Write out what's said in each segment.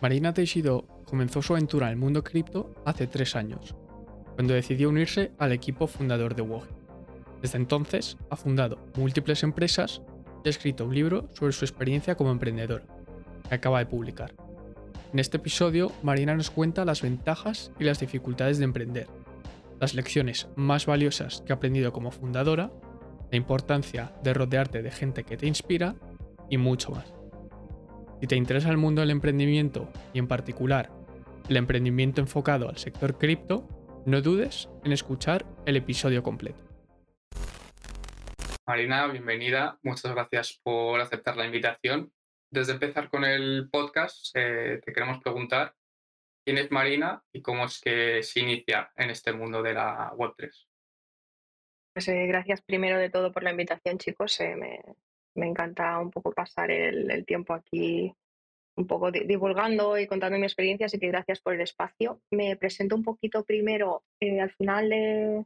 Marina Teixidó comenzó su aventura en el mundo cripto hace tres años, cuando decidió unirse al equipo fundador de Wogi. Desde entonces ha fundado múltiples empresas y ha escrito un libro sobre su experiencia como emprendedor, que acaba de publicar. En este episodio, Marina nos cuenta las ventajas y las dificultades de emprender, las lecciones más valiosas que ha aprendido como fundadora, la importancia de rodearte de gente que te inspira y mucho más. Si te interesa el mundo del emprendimiento y en particular el emprendimiento enfocado al sector cripto, no dudes en escuchar el episodio completo. Marina, bienvenida. Muchas gracias por aceptar la invitación. Desde empezar con el podcast, eh, te queremos preguntar quién es Marina y cómo es que se inicia en este mundo de la Web3. Pues, eh, gracias primero de todo por la invitación, chicos. Eh, me, me encanta un poco pasar el, tiempo aquí un poco divulgando y contando mi experiencia, así que gracias por el espacio. Me presento un poquito primero, eh, al final de...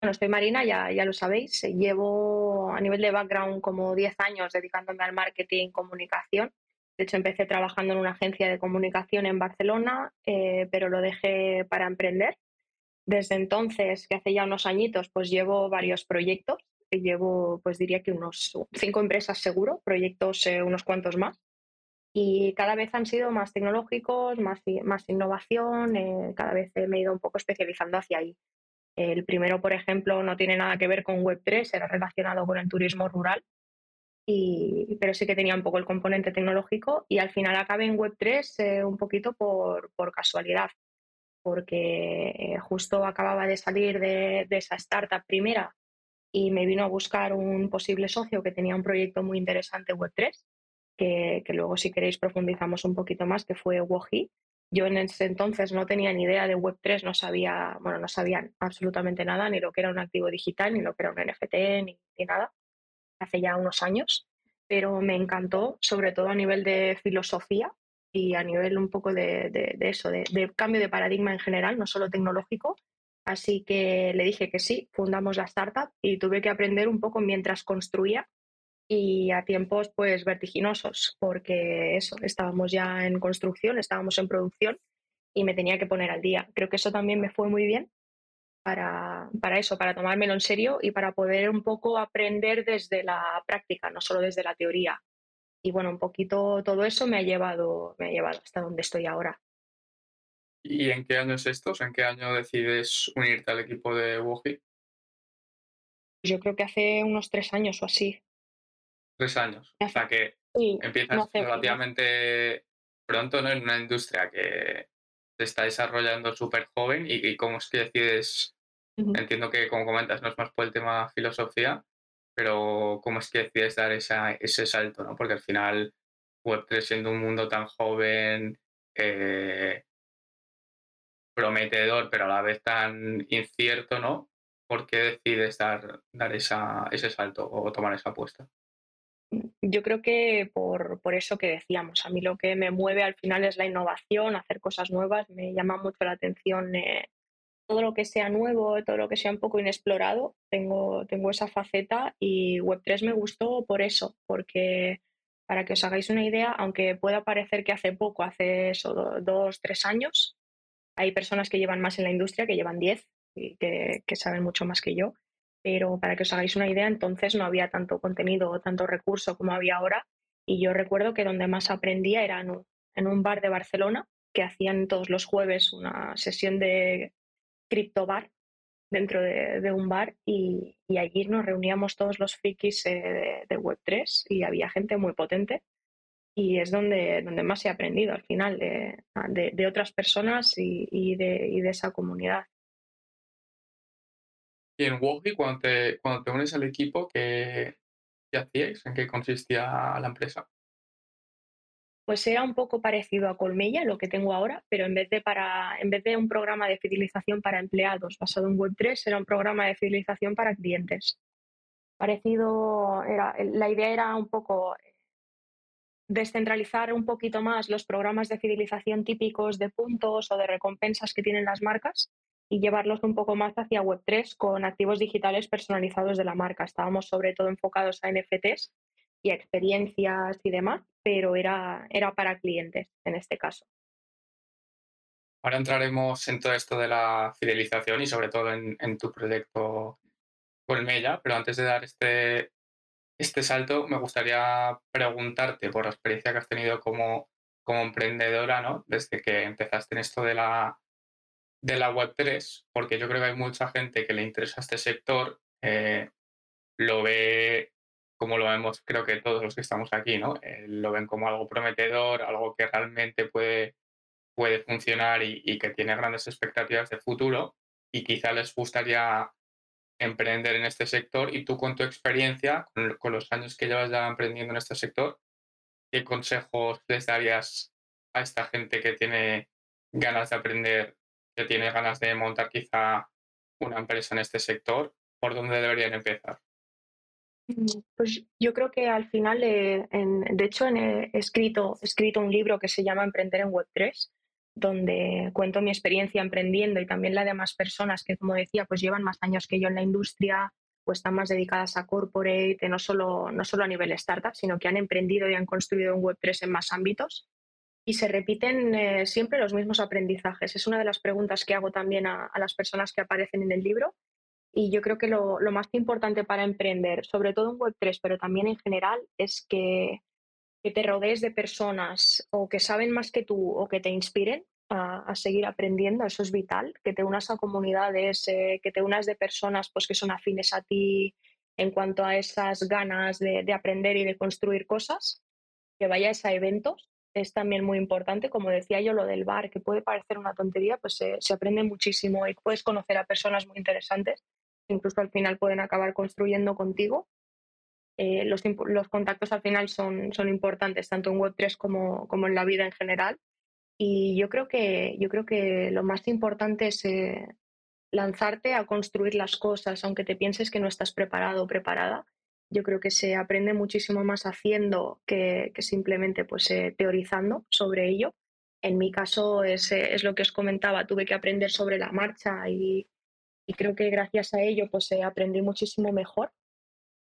Bueno, estoy Marina, ya, ya lo sabéis, llevo a nivel de background como 10 años dedicándome al marketing, comunicación. De hecho, empecé trabajando en una agencia de comunicación en Barcelona, eh, pero lo dejé para emprender. Desde entonces, que hace ya unos añitos, pues llevo varios proyectos llevo, pues diría que unos cinco empresas seguro, proyectos eh, unos cuantos más. Y cada vez han sido más tecnológicos, más, más innovación, eh, cada vez me he ido un poco especializando hacia ahí. El primero, por ejemplo, no tiene nada que ver con Web3, era relacionado con el turismo rural, y, pero sí que tenía un poco el componente tecnológico y al final acabé en Web3 eh, un poquito por, por casualidad, porque justo acababa de salir de, de, esa startup primera y me vino a buscar un posible socio que tenía un proyecto muy interesante Web3, que, que luego si queréis profundizamos un poquito más, que fue Woji. Yo en ese entonces no tenía ni idea de Web3, no sabía, bueno, no sabía absolutamente nada, ni lo que era un activo digital, ni lo que era un NFT, ni, nada, hace ya unos años, pero me encantó, sobre todo a nivel de filosofía y a nivel un poco de, de, eso, de cambio de paradigma en general, no solo tecnológico, Así que le dije que sí, fundamos la startup y tuve que aprender un poco mientras construía y a tiempos pues vertiginosos, porque eso, estábamos ya en construcción, estábamos en producción y me tenía que poner al día. Creo que eso también me fue muy bien para, para eso, para tomármelo en serio y para poder un poco aprender desde la práctica, no solo desde la teoría. Y bueno, un poquito todo eso me ha llevado, me ha llevado hasta donde estoy ahora. ¿Y en qué año es esto? ¿En qué año decides unirte al equipo de Woji? Yo creo que hace unos tres años o así. Tres años. O sea que empiezas relativamente pronto, ¿no? En una industria que se está desarrollando súper joven y, cómo es que decides, entiendo que como comentas, no es más por el tema filosofía, pero cómo es que decides dar esa, ese salto, ¿no? Porque al final Web3 siendo un mundo tan joven, eh, prometedor, pero a la vez tan incierto, ¿no? ¿Por qué decides dar, dar esa, ese salto o tomar esa apuesta? Yo creo que por, por, eso que decíamos, a mí lo que me mueve al final es la innovación, hacer cosas nuevas, me llama mucho la atención eh, todo lo que sea nuevo, todo lo que sea un poco inexplorado, tengo, tengo esa faceta y Web3 me gustó por eso, porque para que os hagáis una idea, aunque pueda parecer que hace poco, hace eso, dos, tres años, hay personas que llevan más en la industria, que llevan 10 y que, saben mucho más que yo, pero para que os hagáis una idea, entonces no había tanto contenido o tanto recurso como había ahora. Y yo recuerdo que donde más aprendía era en un, bar de Barcelona, que hacían todos los jueves una sesión de criptobar dentro de, un bar y, allí nos reuníamos todos los frikis eh, de Web3 y había gente muy potente y es donde, donde más he aprendido al final de, de, otras personas y, y, de, y, de, esa comunidad. Y en Wogi, cuando te, cuando te unes al equipo, ¿qué, ¿qué hacíais? ¿En qué consistía la empresa? Pues era un poco parecido a Colmella, lo que tengo ahora, pero en vez de, para, en vez de un programa de fidelización para empleados basado en Web3, era un programa de fidelización para clientes. Parecido, era, la idea era un poco descentralizar un poquito más los programas de fidelización típicos de puntos o de recompensas que tienen las marcas y llevarlos un poco más hacia Web3 con activos digitales personalizados de la marca. Estábamos sobre todo enfocados a NFTs y a experiencias y demás, pero era, era para clientes en este caso. Ahora entraremos en todo esto de la fidelización y sobre todo en, tu proyecto Colmella, pero antes de dar este, este salto me gustaría preguntarte por la experiencia que has tenido como, como emprendedora, ¿no? Desde que empezaste en esto de la, de la Web3, porque yo creo que hay mucha gente que le interesa este sector, eh, lo ve como lo vemos creo que todos los que estamos aquí, ¿no? Eh, lo ven como algo prometedor, algo que realmente puede puede funcionar y, que tiene grandes expectativas de futuro y quizá les gustaría emprender en este sector y tú con tu experiencia, con, los años que llevas ya emprendiendo en este sector, ¿qué consejos les darías a esta gente que tiene ganas de aprender, que tiene ganas de montar quizá una empresa en este sector? ¿Por dónde deberían empezar? Mm, pues yo creo que al final, eh, de hecho, he escrito, he escrito un libro que se llama Emprender en Web3 donde cuento mi experiencia emprendiendo y también la de más personas que, como decía, pues llevan más años que yo en la industria o están más dedicadas a corporate, no solo, no solo a nivel startup, sino que han emprendido y han construido un Web3 en más ámbitos. Y se repiten eh, siempre los mismos aprendizajes. Es una de las preguntas que hago también a, las personas que aparecen en el libro. Y yo creo que lo, lo más importante para emprender, sobre todo en Web3, pero también en general, es que que te rodees de personas o que saben más que tú o que te inspiren a, seguir aprendiendo, eso es vital, que te unas a comunidades, eh, que te unas de personas pues, que son afines a ti en cuanto a esas ganas de, aprender y de construir cosas, que vayas a eventos, es también muy importante, como decía yo, lo del bar, que puede parecer una tontería, pues se aprende muchísimo y puedes conocer a personas muy interesantes, incluso al final pueden acabar construyendo contigo eh, los, contactos al final son, son importantes, tanto en Web3 como, como, en la vida en general. Y yo creo que, yo creo que lo más importante es eh, lanzarte a construir las cosas, aunque te pienses que no estás preparado o preparada. Yo creo que se aprende muchísimo más haciendo que, que simplemente pues, eh, teorizando sobre ello. En mi caso es, es, lo que os comentaba, tuve que aprender sobre la marcha y, y creo que gracias a ello pues, aprendí muchísimo mejor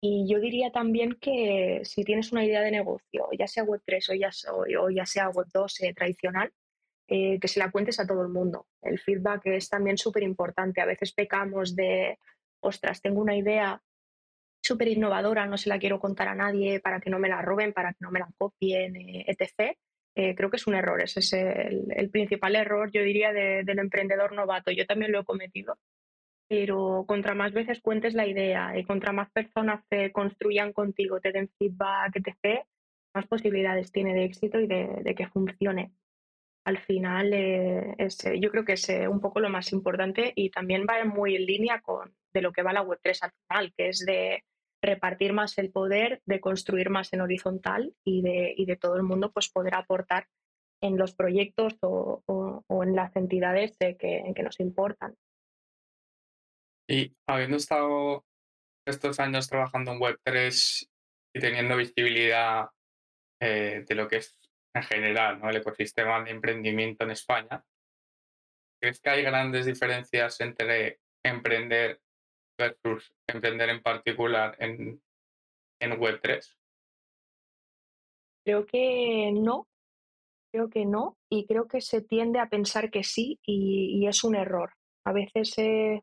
y yo diría también que si tienes una idea de negocio, ya sea Web3 o ya, o, ya sea Web2 eh, tradicional, eh, que se la cuentes a todo el mundo. El feedback es también súper importante. A veces pecamos de, ostras, tengo una idea súper innovadora, no se la quiero contar a nadie para que no me la roben, para que no me la copien, eh, etc. creo que es un error, ese es el, principal error, yo diría, del emprendedor novato. Yo también lo he cometido pero contra más veces cuentes la idea y contra más personas se construyan contigo, te den feedback, etc., más posibilidades tiene de éxito y de, que funcione. Al final, eh, es, eh, yo creo que es eh, un poco lo más importante y también va muy en línea con de lo que va la Web3 al final, que es de repartir más el poder, de construir más en horizontal y de, y de todo el mundo pues poder aportar en los proyectos o, o, en las entidades que, que nos importan. Y habiendo estado estos años trabajando en Web3 y teniendo visibilidad eh, de lo que es en general ¿no? el ecosistema de emprendimiento en España, ¿crees que hay grandes diferencias entre emprender versus emprender en particular en, en Web3? Creo que no, creo que no, y creo que se tiende a pensar que sí y, es un error. A veces eh,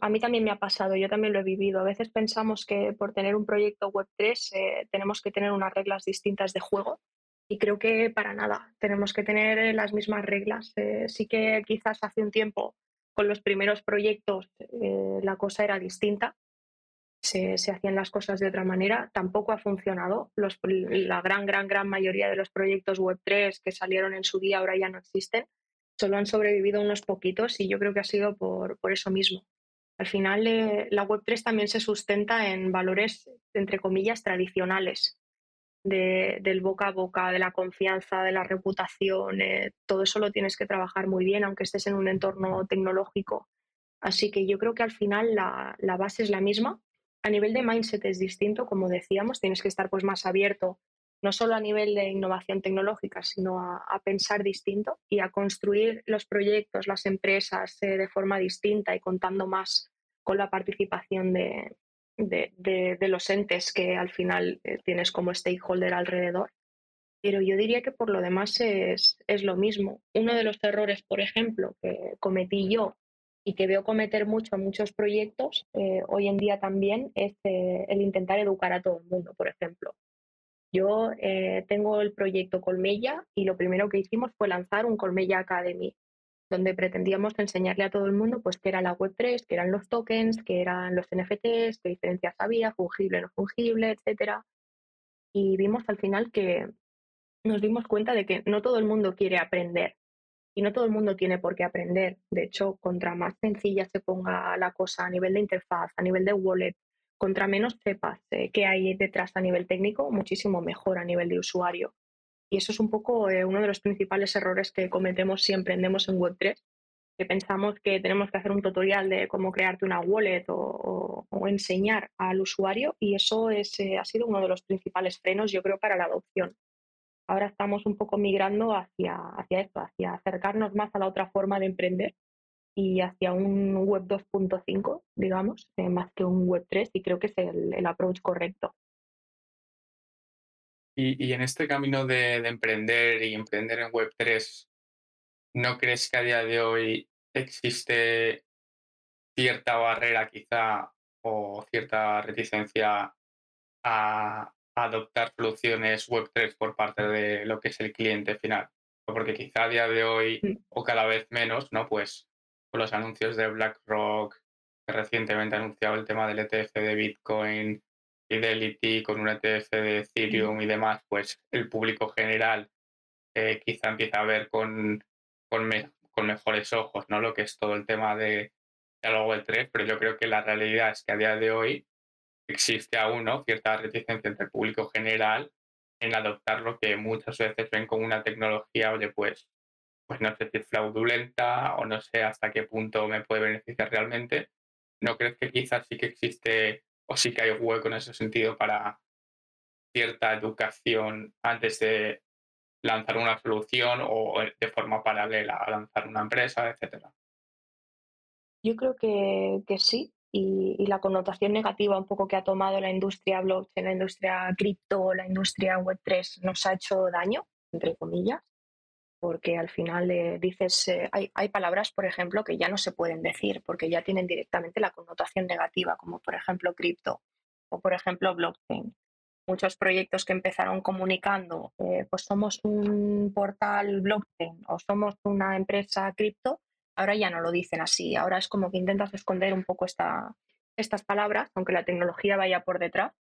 a mí también me ha pasado, yo también lo he vivido. A veces pensamos que por tener un proyecto Web3 eh, tenemos que tener unas reglas distintas de juego y creo que para nada, tenemos que tener eh, las mismas reglas. Eh, sí que quizás hace un tiempo con los primeros proyectos la cosa era distinta, se, hacían las cosas de otra manera, tampoco ha funcionado. la gran, gran, gran mayoría de los proyectos Web3 que salieron en su día ahora ya no existen, solo han sobrevivido unos poquitos y yo creo que ha sido por, por eso mismo al final, eh, la Web3 también se sustenta en valores, entre comillas, tradicionales, del boca a boca, de la confianza, de la reputación. Eh, todo eso lo tienes que trabajar muy bien, aunque estés en un entorno tecnológico. Así que yo creo que al final la, base es la misma. A nivel de mindset es distinto, como decíamos, tienes que estar pues, más abierto, no solo a nivel de innovación tecnológica, sino a, pensar distinto y a construir los proyectos, las empresas eh, de forma distinta y contando más con la participación de, de, los entes que al final eh, tienes como stakeholder alrededor. pero yo diría que por lo demás es, es lo mismo. Uno de los errores, por ejemplo, que cometí yo y que veo cometer mucho a muchos proyectos eh, hoy en día también es eh, el intentar educar a todo el mundo, por ejemplo. Yo tengo el proyecto Colmella y lo primero que hicimos fue lanzar un Colmella Academy, donde pretendíamos enseñarle a todo el mundo pues qué era la Web3, qué eran los tokens, qué eran los NFTs, qué diferencias había, fungible, no fungible, etcétera. Y vimos al final que nos dimos cuenta de que no todo el mundo quiere aprender y no todo el mundo tiene por qué aprender. De hecho, contra más sencilla se ponga la cosa a nivel de interfaz, a nivel de wallet, contra menos sepas eh, qué hay detrás a nivel técnico, muchísimo mejor a nivel de usuario. Y eso es un poco eh, uno de los principales errores que cometemos si emprendemos en Web3, que pensamos que tenemos que hacer un tutorial de cómo crearte una wallet o, enseñar al usuario y eso es, eh, ha sido uno de los principales frenos, yo creo, para la adopción ahora estamos un poco migrando hacia, hacia esto, hacia acercarnos más a la otra forma de emprender y hacia un web 2.5, digamos, eh, más que un web 3 y creo que es el, approach correcto. Y, en este camino de, emprender y emprender en web 3, ¿no crees que a día de hoy existe cierta barrera quizá o cierta reticencia a, adoptar soluciones Web3 por parte de lo que es el cliente final. Porque quizá a día de hoy, mm. o cada vez menos, ¿no? Pues con los anuncios de BlackRock, que recientemente ha anunciado el tema del ETF de Bitcoin, Fidelity con un ETF de Ethereum y demás, pues el público general eh, quizá empieza a ver con, con, con, mejores ojos, ¿no? Lo que es todo el tema de, de algo Web3, pero yo creo que la realidad es que a día de hoy existe aún ¿no? cierta reticencia entre el público general en adoptar lo que muchas veces ven como una tecnología, oye, pues, pues no sé si es fraudulenta o no sé hasta qué punto me puede beneficiar realmente. ¿No crees que quizás sí que existe o sí que hay hueco en ese sentido para cierta educación antes de lanzar una solución o de forma paralela a lanzar una empresa, etcétera? Yo creo que, que sí, y, la connotación negativa un poco que ha tomado la industria blockchain, la industria cripto, la industria Web3 nos ha hecho daño, entre comillas, porque al final eh, dices, eh, hay, hay, palabras, por ejemplo, que ya no se pueden decir porque ya tienen directamente la connotación negativa, como por ejemplo cripto o por ejemplo blockchain. Muchos proyectos que empezaron comunicando, eh, pues somos un portal blockchain o somos una empresa cripto, Ahora ya no lo dicen así, ahora es como que intentas esconder un poco esta, estas palabras, aunque la tecnología vaya por detrás,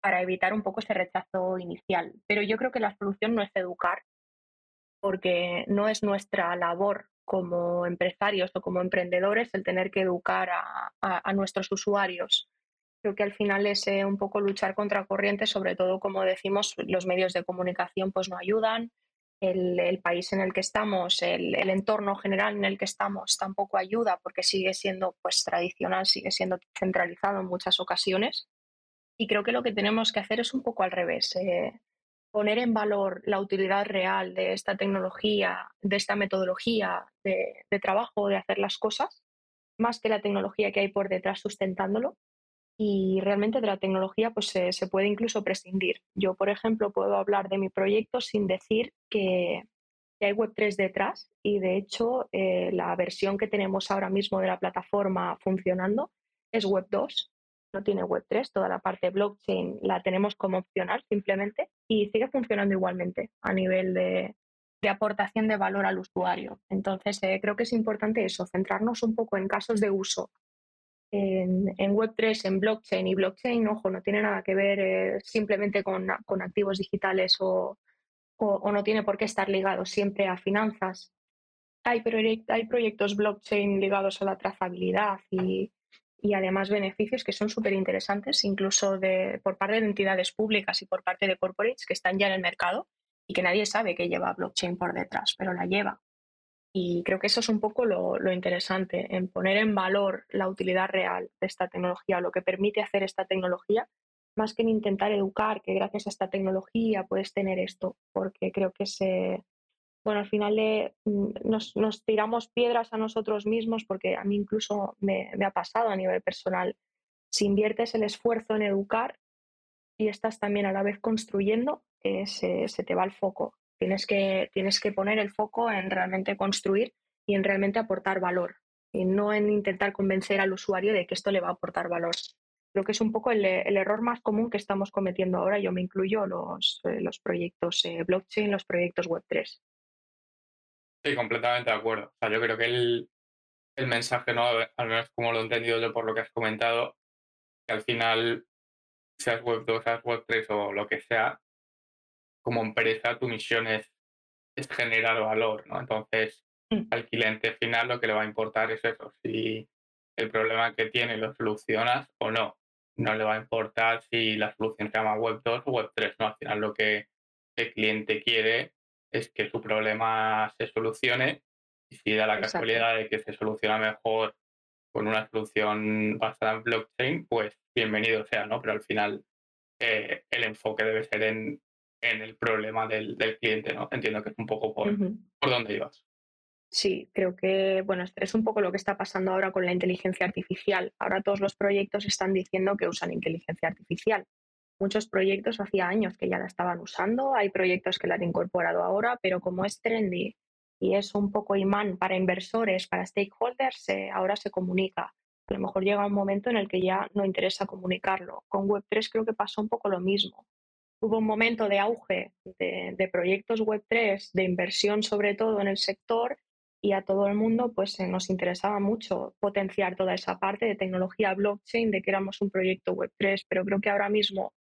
para evitar un poco ese rechazo inicial. Pero yo creo que la solución no es educar, porque no es nuestra labor como empresarios o como emprendedores el tener que educar a, nuestros usuarios. Creo que al final es eh, un poco luchar contra corriente, sobre todo como decimos, los medios de comunicación pues no ayudan, el, país en el que estamos, el, entorno general en el que estamos tampoco ayuda porque sigue siendo pues tradicional, sigue siendo centralizado en muchas ocasiones. Y creo que lo que tenemos que hacer es un poco al revés, eh, poner en valor la utilidad real de esta tecnología, de esta metodología de, trabajo, de hacer las cosas, más que la tecnología que hay por detrás sustentándolo y realmente de la tecnología pues se, puede incluso prescindir. Yo, por ejemplo, puedo hablar de mi proyecto sin decir que, hay Web3 detrás y de hecho eh, la versión que tenemos ahora mismo de la plataforma funcionando es Web2, no tiene Web3, toda la parte blockchain la tenemos como opcional simplemente y sigue funcionando igualmente a nivel de, aportación de valor al usuario. Entonces, eh, creo que es importante eso, centrarnos un poco en casos de uso en, Web3, en blockchain y blockchain, ojo, no tiene nada que ver eh, simplemente con, activos digitales o, no tiene por qué estar ligado siempre a finanzas. Hay proyectos blockchain ligados a la trazabilidad y, además beneficios que son súper interesantes, incluso de, por parte de entidades públicas y por parte de corporates que están ya en el mercado y que nadie sabe que lleva blockchain por detrás, pero la lleva. Y creo que eso es un poco lo, interesante, en poner en valor la utilidad real de esta tecnología, lo que permite hacer esta tecnología, más que en intentar educar que gracias a esta tecnología puedes tener esto, porque creo que se, bueno, al final mm, nos, tiramos piedras a nosotros mismos, porque a mí incluso me, ha pasado a nivel personal. Si inviertes el esfuerzo en educar y estás también a la vez construyendo, se, se, te va el foco. Tienes que, tienes que poner el foco en realmente construir y en realmente aportar valor, y no en intentar convencer al usuario de que esto le va a aportar valor. Creo que es un poco el, error más común que estamos cometiendo ahora, yo me incluyo los, eh, los proyectos eh, blockchain, los proyectos Web3. Sí, completamente de acuerdo. O sea, yo creo que el, el mensaje, ¿no? al menos como lo he entendido yo por lo que has comentado, que al final, seas Web 2, seas Web 3 o lo que sea, como empresa tu misión es, es generar valor, ¿no? Entonces, mm. al cliente final lo que le va a importar es eso, si el problema que tiene lo solucionas o no. No le va a importar si la solución se llama Web 2 o Web 3, ¿no? Al final lo que el cliente quiere es que su problema se solucione y si da la casualidad de que se soluciona mejor con una solución basada en blockchain, pues bienvenido sea, ¿no? Pero al final eh, el enfoque debe ser en, en el problema del, del, cliente, ¿no? Entiendo que es un poco por, por dónde ibas. Sí, creo que bueno, es un poco lo que está pasando ahora con la inteligencia artificial. Ahora todos los proyectos están diciendo que usan inteligencia artificial. Muchos proyectos hacía años que ya la estaban usando, hay proyectos que la han incorporado ahora, pero como es trendy y es un poco imán para inversores, para stakeholders, eh, ahora se comunica. A lo mejor llega un momento en el que ya no interesa comunicarlo. Con Web3 creo que pasó un poco lo mismo. Hubo un momento de auge de, proyectos Web3, de inversión sobre todo en el sector, y a todo el mundo pues nos interesaba mucho potenciar toda esa parte de tecnología blockchain, de que éramos un proyecto Web3, pero creo que ahora mismo,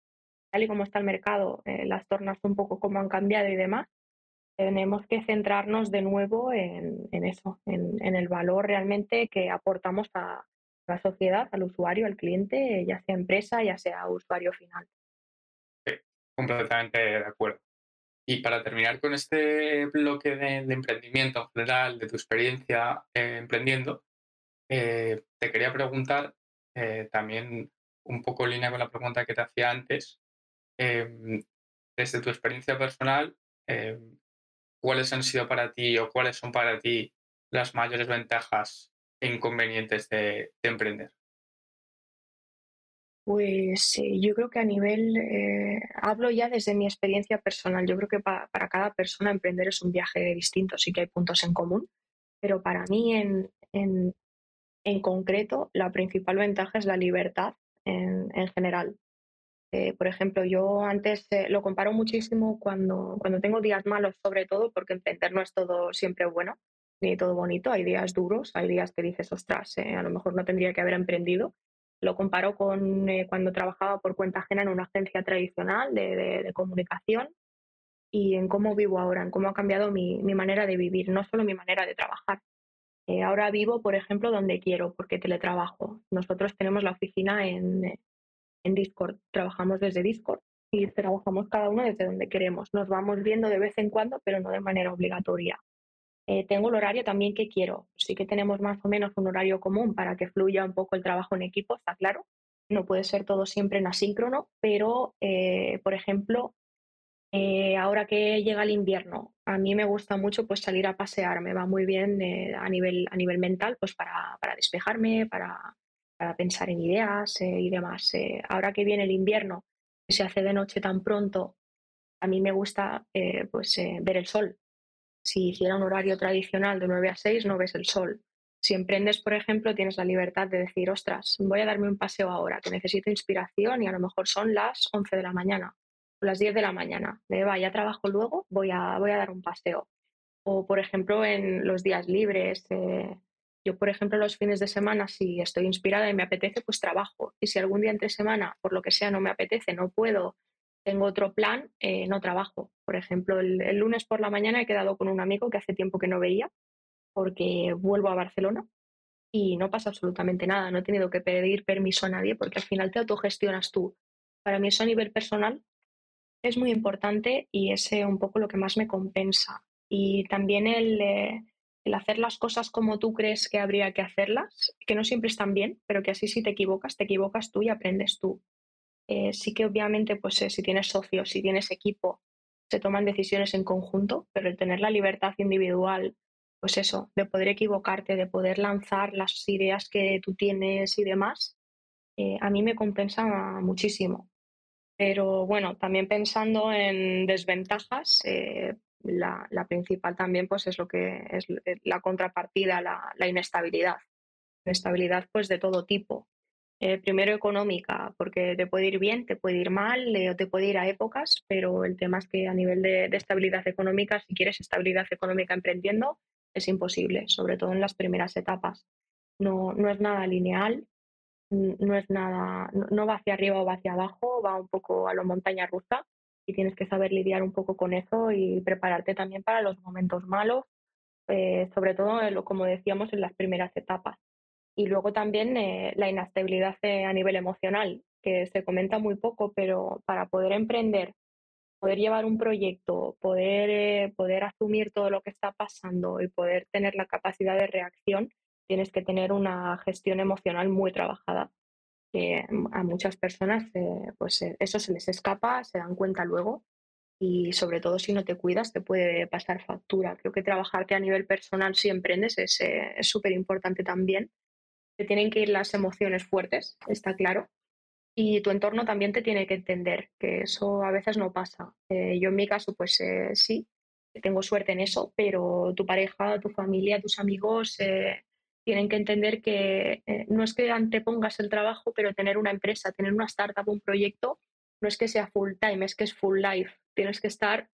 y como está el mercado, eh, las tornas un poco como han cambiado y demás, tenemos que centrarnos de nuevo en, eso, en, el valor realmente que aportamos a la sociedad, al usuario, al cliente, ya sea empresa, ya sea usuario final. Sí, completamente de acuerdo. Y para terminar con este bloque de, emprendimiento en general, de tu experiencia eh, emprendiendo, eh, te quería preguntar también un poco en línea con la pregunta que te hacía antes, em, desde tu experiencia personal, em, ¿cuáles han sido para ti o cuáles son para ti las mayores ventajas e inconvenientes de, emprender? Pues yo creo que a nivel, eh, hablo ya desde mi experiencia personal, yo creo que para cada persona emprender es un viaje distinto, sí que hay puntos en común, pero para mí en, en, concreto la principal ventaja es la libertad en, en general. Eh, por ejemplo, yo antes eh, lo comparo muchísimo cuando, cuando tengo días malos, sobre todo porque emprender no es todo siempre bueno ni todo bonito. Hay días duros, hay días que dices, ostras, eh, a lo mejor no tendría que haber emprendido. Lo comparo con cuando trabajaba por cuenta ajena en una agencia tradicional de, comunicación y en cómo vivo ahora, en cómo ha cambiado mi, mi manera de vivir, no solo mi manera de trabajar. ahora vivo, por ejemplo, donde quiero, porque teletrabajo. Nosotros tenemos la oficina en, en Discord. Trabajamos desde Discord y trabajamos cada uno desde donde queremos. Nos vamos viendo de vez en cuando, pero no de manera obligatoria. Eh, tengo el horario también que quiero. Sí que tenemos más o menos un horario común para que fluya un poco el trabajo en equipo, está claro. No puede ser todo siempre en asíncrono, pero, eh, por ejemplo, eh, ahora que llega el invierno, a mí me gusta mucho pues, salir a pasear, me va muy bien a, nivel, a nivel mental pues, para, para despejarme, para, para pensar en ideas eh, y demás. Eh, ahora que viene el invierno, que se hace de noche tan pronto, a mí me gusta eh, pues, ver el sol. Si hiciera un horario tradicional de 9 a 6, no ves el sol. Si emprendes, por ejemplo, tienes la libertad de decir, ostras, voy a darme un paseo ahora, que necesito inspiración y a lo mejor son las 11 de la mañana o las 10 de la mañana. De, va, ya trabajo luego, voy a, voy a dar un paseo. O, por ejemplo, en los días libres, yo, por ejemplo, los fines de semana, si estoy inspirada y me apetece, pues trabajo. Y si algún día entre semana, por lo que sea, no me apetece, no puedo, tengo otro plan, eh, no trabajo. Por ejemplo, el, lunes por la mañana he quedado con un amigo que hace tiempo que no veía, porque vuelvo a Barcelona y no pasa absolutamente nada. No he tenido que pedir permiso a nadie porque al final te autogestionas tú. Para mí eso a nivel personal es muy importante y es un poco lo que más me compensa. Y también el... Eh, el hacer las cosas como tú crees que habría que hacerlas, que no siempre están bien, pero que así si te equivocas, te equivocas tú y aprendes tú. Eh, sí que obviamente, pues eh, si tienes socios, si tienes equipo, se toman decisiones en conjunto, pero el tener la libertad individual, pues eso, de poder equivocarte, de poder lanzar las ideas que tú tienes y demás, eh, a mí me compensa muchísimo. Pero bueno, también pensando en desventajas, eh, la, principal también pues es lo que es la contrapartida, la, la inestabilidad. Inestabilidad pues de todo tipo. Eh, primero económica, porque te puede ir bien, te puede ir mal eh, o te puede ir a épocas, pero el tema es que a nivel de, estabilidad económica, si quieres estabilidad económica emprendiendo, es imposible, sobre todo en las primeras etapas. No, no es nada lineal, no es nada, no va hacia arriba o va hacia abajo, va un poco a lo montaña rusa y tienes que saber lidiar un poco con eso y prepararte también para los momentos malos, eh, sobre todo, como decíamos, en las primeras etapas. Y luego también eh, la inestabilidad eh, a nivel emocional, que se comenta muy poco, pero para poder emprender, poder llevar un proyecto, poder, poder asumir todo lo que está pasando y poder tener la capacidad de reacción, tienes que tener una gestión emocional muy trabajada. Que a muchas personas eh, pues eh, eso se les escapa, se dan cuenta luego y sobre todo si no te cuidas te puede pasar factura. Creo que trabajarte a nivel personal si emprendes es eh, súper importante también. Te tienen que ir las emociones fuertes, está claro. Y tu entorno también te tiene que entender, que eso a veces no pasa. yo en mi caso, pues sí, tengo suerte en eso, pero tu pareja, tu familia, tus amigos tienen que entender que eh, no es que antepongas el trabajo, pero tener una empresa, tener una startup, un proyecto, no es que sea full time, es que es full life. Tienes que estar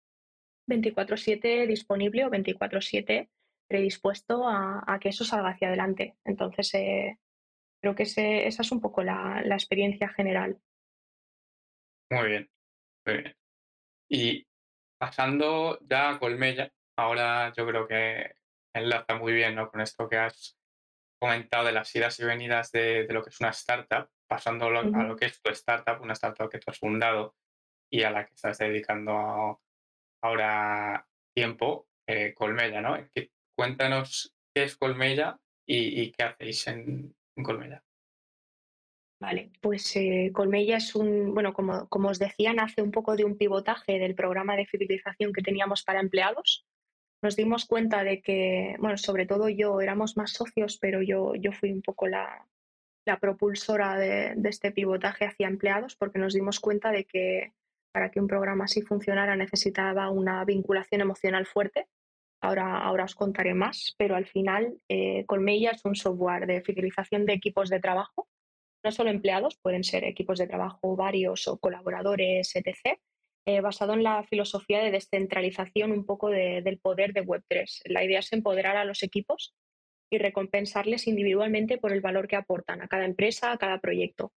24/7 disponible o 24/7 predispuesto a, que eso salga hacia adelante. Entonces, eh, creo que esa es un poco la, la, experiencia general. Muy bien, muy bien. Y pasando ya a Colmella, ahora yo creo que enlaza muy bien ¿no? con esto que has comentado de las idas y venidas de, lo que es una startup, pasando a lo que es tu startup, una startup que tú has fundado y a la que estás dedicando ahora tiempo, eh, Colmella, ¿no? cuéntanos qué es Colmella y, qué hacéis en, Colmella. Vale, pues eh, Colmella es un, bueno, como, como os decía, nace un poco de un pivotaje del programa de fidelización que teníamos para empleados, nos dimos cuenta de que, bueno, sobre todo yo, éramos más socios, pero yo, yo fui un poco la, la propulsora de, de, este pivotaje hacia empleados porque nos dimos cuenta de que para que un programa así funcionara necesitaba una vinculación emocional fuerte. Ahora, ahora os contaré más, pero al final eh, Colmella es un software de fidelización de equipos de trabajo, no solo empleados, pueden ser equipos de trabajo varios o colaboradores, etc., eh, basado en la filosofía de descentralización un poco del poder de Web3. La idea es empoderar a los equipos y recompensarles individualmente por el valor que aportan a cada empresa, a cada proyecto.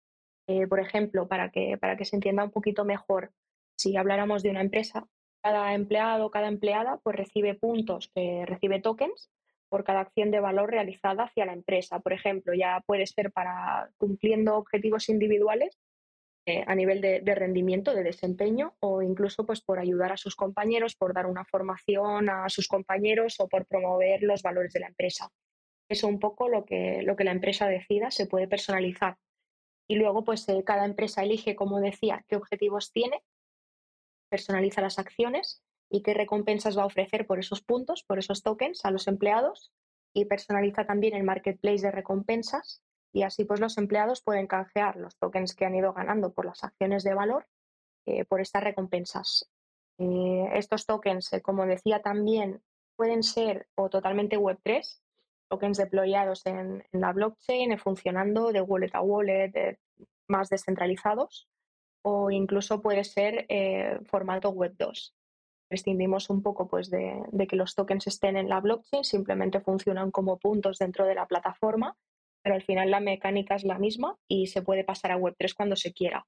Eh, por ejemplo, para que, para que se entienda un poquito mejor, si habláramos de una empresa, cada empleado, cada empleada, pues recibe puntos, que recibe tokens por cada acción de valor realizada hacia la empresa. Por ejemplo, ya puede ser para cumpliendo objetivos individuales eh, a nivel de, rendimiento, de desempeño o incluso pues, por ayudar a sus compañeros, por dar una formación a sus compañeros o por promover los valores de la empresa. Eso un poco lo que, lo que la empresa decida se puede personalizar. Y luego pues eh, cada empresa elige, como decía, qué objetivos tiene, personaliza las acciones y qué recompensas va a ofrecer por esos puntos, por esos tokens a los empleados y personaliza también el marketplace de recompensas y así pues los empleados pueden canjear los tokens que han ido ganando por las acciones de valor eh, por estas recompensas. Eh, estos tokens, eh, como decía también, pueden ser o totalmente Web3, tokens deployados en, la blockchain, funcionando de wallet a wallet, más descentralizados, o incluso puede ser formato Web2. Prescindimos un poco pues, de, de que los tokens estén en la blockchain, simplemente funcionan como puntos dentro de la plataforma pero al final la mecánica es la misma y se puede pasar a Web3 cuando se quiera.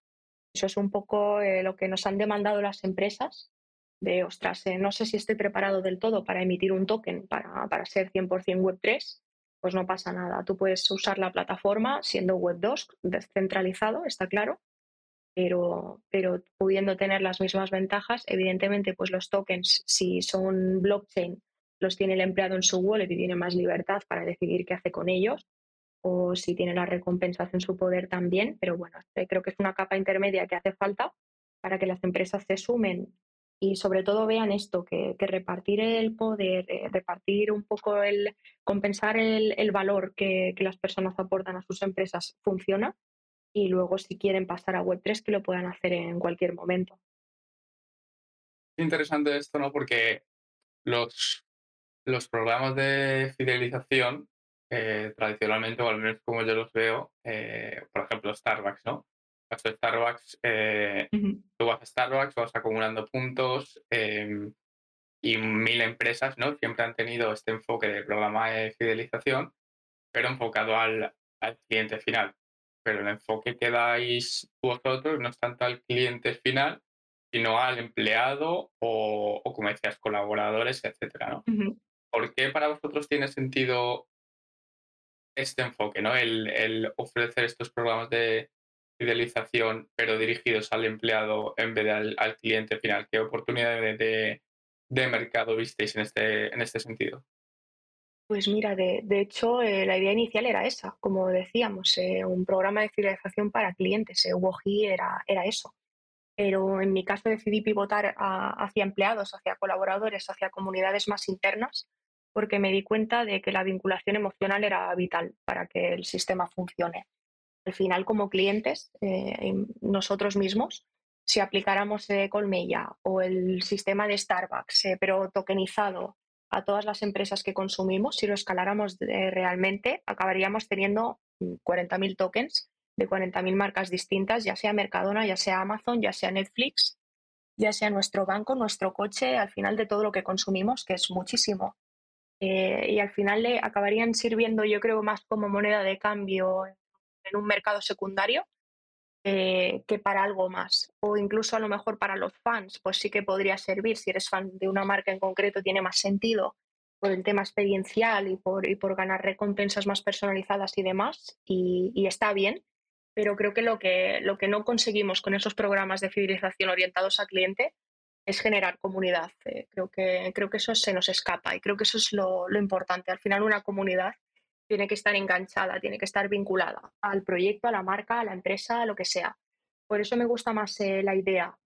Eso es un poco eh, lo que nos han demandado las empresas de, ostras, eh, no sé si estoy preparado del todo para emitir un token para, para ser 100% Web3, pues no pasa nada. Tú puedes usar la plataforma siendo Web2, descentralizado, está claro, pero, pero pudiendo tener las mismas ventajas, evidentemente, pues los tokens, si son blockchain, los tiene el empleado en su wallet y tiene más libertad para decidir qué hace con ellos o si tiene la recompensa en su poder también, pero bueno, este creo que es una capa intermedia que hace falta para que las empresas se sumen y sobre todo vean esto, que, repartir el poder, eh, repartir un poco el, compensar el, valor que, las personas aportan a sus empresas funciona y luego si quieren pasar a Web3 que lo puedan hacer en cualquier momento. Interesante esto, ¿no? Porque los, los programas de fidelización, eh, tradicionalmente, o al menos como yo los veo, eh, por ejemplo, Starbucks, ¿no? caso de Starbucks, eh, tú vas a Starbucks, vas acumulando puntos em, y mil empresas, ¿no? Siempre han tenido este enfoque de programa de fidelización, pero enfocado al, al cliente final. Pero el enfoque que dais vosotros no es tanto al cliente final, sino al empleado o, como decías, colaboradores, etcétera, ¿no? ¿Por qué para vosotros tiene sentido este enfoque, ¿no? El, el ofrecer estos programas de fidelización, pero dirigidos al empleado en vez de al, cliente final. ¿Qué oportunidades de, de, mercado visteis en este, en este sentido? Pues mira, de, de hecho, eh, la idea inicial era esa, como decíamos, eh, un programa de fidelización para clientes. Eh, era, era eso. Pero en mi caso decidí pivotar hacia empleados, hacia colaboradores, hacia comunidades más internas, porque me di cuenta de que la vinculación emocional era vital para que el sistema funcione al final como clientes, eh, nosotros mismos, si aplicáramos eh, Colmella o el sistema de Starbucks, eh, pero tokenizado a todas las empresas que consumimos, si lo escaláramos realmente, acabaríamos teniendo 40.000 mm, tokens de 40.000 marcas distintas, ya sea Mercadona, ya sea Amazon, ya sea Netflix, ya sea nuestro banco, nuestro coche, al final de todo lo que consumimos, que es muchísimo. Y al final le acabarían sirviendo, yo creo, más como moneda de cambio en un mercado secundario eh, que para algo más. O incluso a lo mejor para los fans, pues sí que podría servir. Si eres fan de una marca en concreto, tiene más sentido por el tema experiencial y por, y por ganar recompensas más personalizadas y demás. Y, está bien, pero creo que lo, que lo que no conseguimos con esos programas de fidelización orientados al cliente es generar comunidad. Eh, creo, que, creo que eso se nos escapa y creo que eso es lo, importante. Al final una comunidad tiene que estar enganchada, tiene que estar vinculada al proyecto, a la marca, a la empresa, a lo que sea. Por eso me gusta más eh, la idea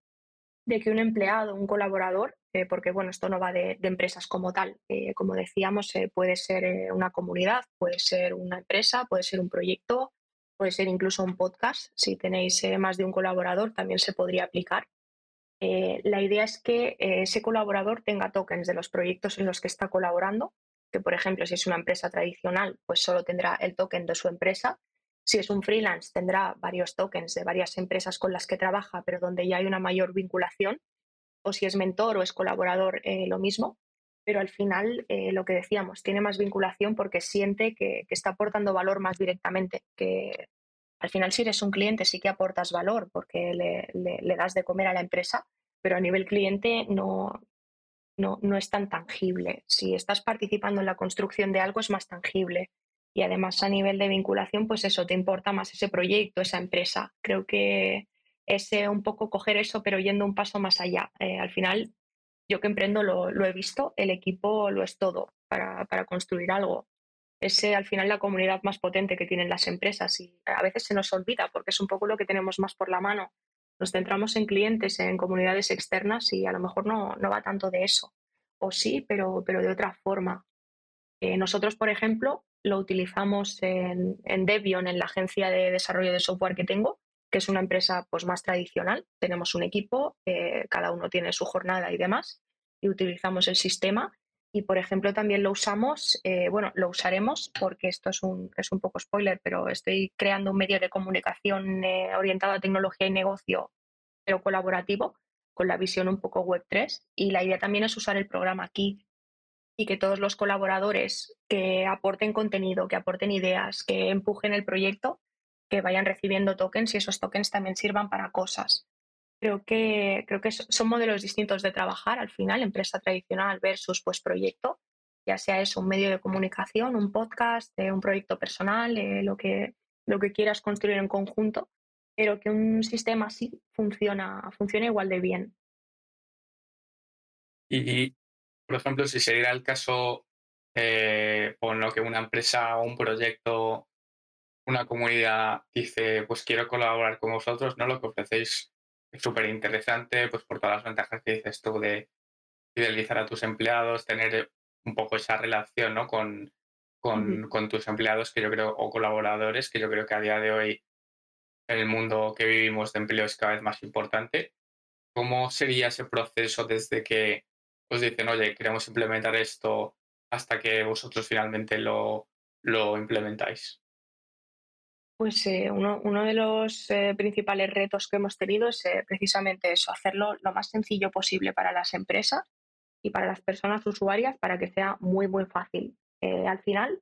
de que un empleado, un colaborador, eh, porque bueno, esto no va de, empresas como tal, como decíamos, puede ser una comunidad, puede ser una empresa, puede ser un proyecto, puede ser incluso un podcast. Si tenéis más de un colaborador, también se podría aplicar. La idea es que ese colaborador tenga tokens de los proyectos en los que está colaborando que por ejemplo si es una empresa tradicional, pues solo tendrá el token de su empresa. Si es un freelance, tendrá varios tokens de varias empresas con las que trabaja, pero donde ya hay una mayor vinculación. O si es mentor o es colaborador, eh, lo mismo. Pero al final, eh, lo que decíamos, tiene más vinculación porque siente que, está aportando valor más directamente. Que al final, si eres un cliente, sí que aportas valor porque le, das de comer a la empresa, pero a nivel cliente no, no, no es tan tangible. Si estás participando en la construcción de algo es más tangible. Y además a nivel de vinculación, pues eso, te importa más ese proyecto, esa empresa. Creo que es un poco coger eso, pero yendo un paso más allá. Eh, al final, yo que emprendo lo, he visto, el equipo lo es todo para, para construir algo. Es al final la comunidad más potente que tienen las empresas y a veces se nos olvida porque es un poco lo que tenemos más por la mano nos centramos en clientes, en comunidades externas y a lo mejor no, no va tanto de eso. O sí, pero, pero de otra forma. Eh, nosotros, por ejemplo, lo utilizamos en, en, Debian, en la agencia de desarrollo de software que tengo, que es una empresa pues, más tradicional. Tenemos un equipo, eh, cada uno tiene su jornada y demás, y utilizamos el sistema. Y, por ejemplo, también lo usamos, eh, bueno, lo usaremos porque esto es un, es un poco spoiler, pero estoy creando un medio de comunicación eh, orientado a tecnología y negocio, pero colaborativo, con la visión un poco Web3. Y la idea también es usar el programa aquí y que todos los colaboradores que aporten contenido, que aporten ideas, que empujen el proyecto, que vayan recibiendo tokens y esos tokens también sirvan para cosas. Creo que, creo que son modelos distintos de trabajar al final, empresa tradicional versus pues proyecto, ya sea es un medio de comunicación, un podcast, eh, un proyecto personal, eh, lo, que, lo que quieras construir en conjunto, pero que un sistema así funciona, funciona igual de bien. Y, por ejemplo, si se el caso eh, por lo que una empresa o un proyecto, una comunidad dice, pues quiero colaborar con vosotros, ¿no? Lo que ofrecéis súper interesante, pues por todas las ventajas que dices tú de fidelizar a tus empleados, tener un poco esa relación ¿no? con, con, con, tus empleados que yo creo, o colaboradores, que yo creo que a día de hoy en el mundo que vivimos de empleo es cada vez más importante. ¿Cómo sería ese proceso desde que os dicen, oye, queremos implementar esto hasta que vosotros finalmente lo, lo implementáis? Pues eh, uno, de los eh, principales retos que hemos tenido es eh, precisamente eso, hacerlo lo más sencillo posible para las empresas y para las personas usuarias para que sea muy, muy fácil. al final,